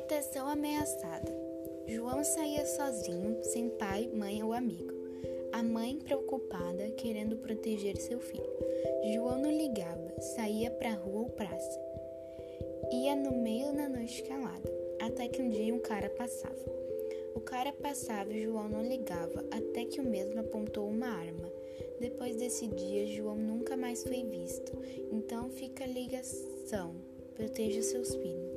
Proteção ameaçada. João saía sozinho, sem pai, mãe ou amigo. A mãe preocupada, querendo proteger seu filho. João não ligava, saía para rua ou praça. Ia no meio da noite calada, até que um dia um cara passava. O cara passava e João não ligava, até que o mesmo apontou uma arma. Depois desse dia, João nunca mais foi visto. Então fica a ligação: proteja seus filhos.